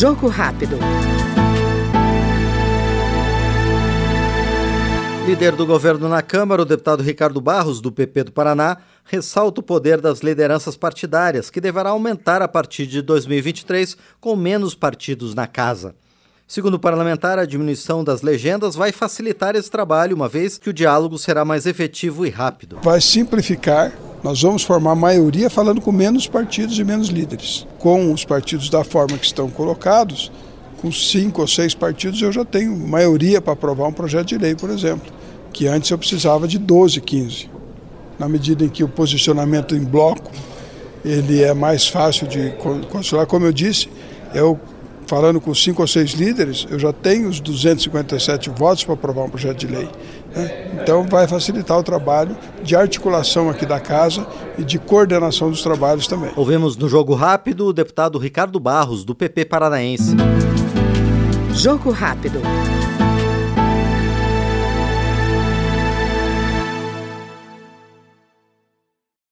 Jogo rápido. Líder do governo na Câmara, o deputado Ricardo Barros, do PP do Paraná, ressalta o poder das lideranças partidárias, que deverá aumentar a partir de 2023, com menos partidos na casa. Segundo o parlamentar, a diminuição das legendas vai facilitar esse trabalho, uma vez que o diálogo será mais efetivo e rápido. Vai simplificar. Nós vamos formar maioria falando com menos partidos e menos líderes. Com os partidos da forma que estão colocados, com cinco ou seis partidos, eu já tenho maioria para aprovar um projeto de lei, por exemplo, que antes eu precisava de 12, 15. Na medida em que o posicionamento em bloco ele é mais fácil de controlar, como eu disse, eu falando com cinco ou seis líderes, eu já tenho os 257 votos para aprovar um projeto de lei. Né? Então vai facilitar o trabalho de articulação aqui da casa e de coordenação dos trabalhos também. Ouvimos no Jogo Rápido o deputado Ricardo Barros, do PP Paranaense. Jogo Rápido.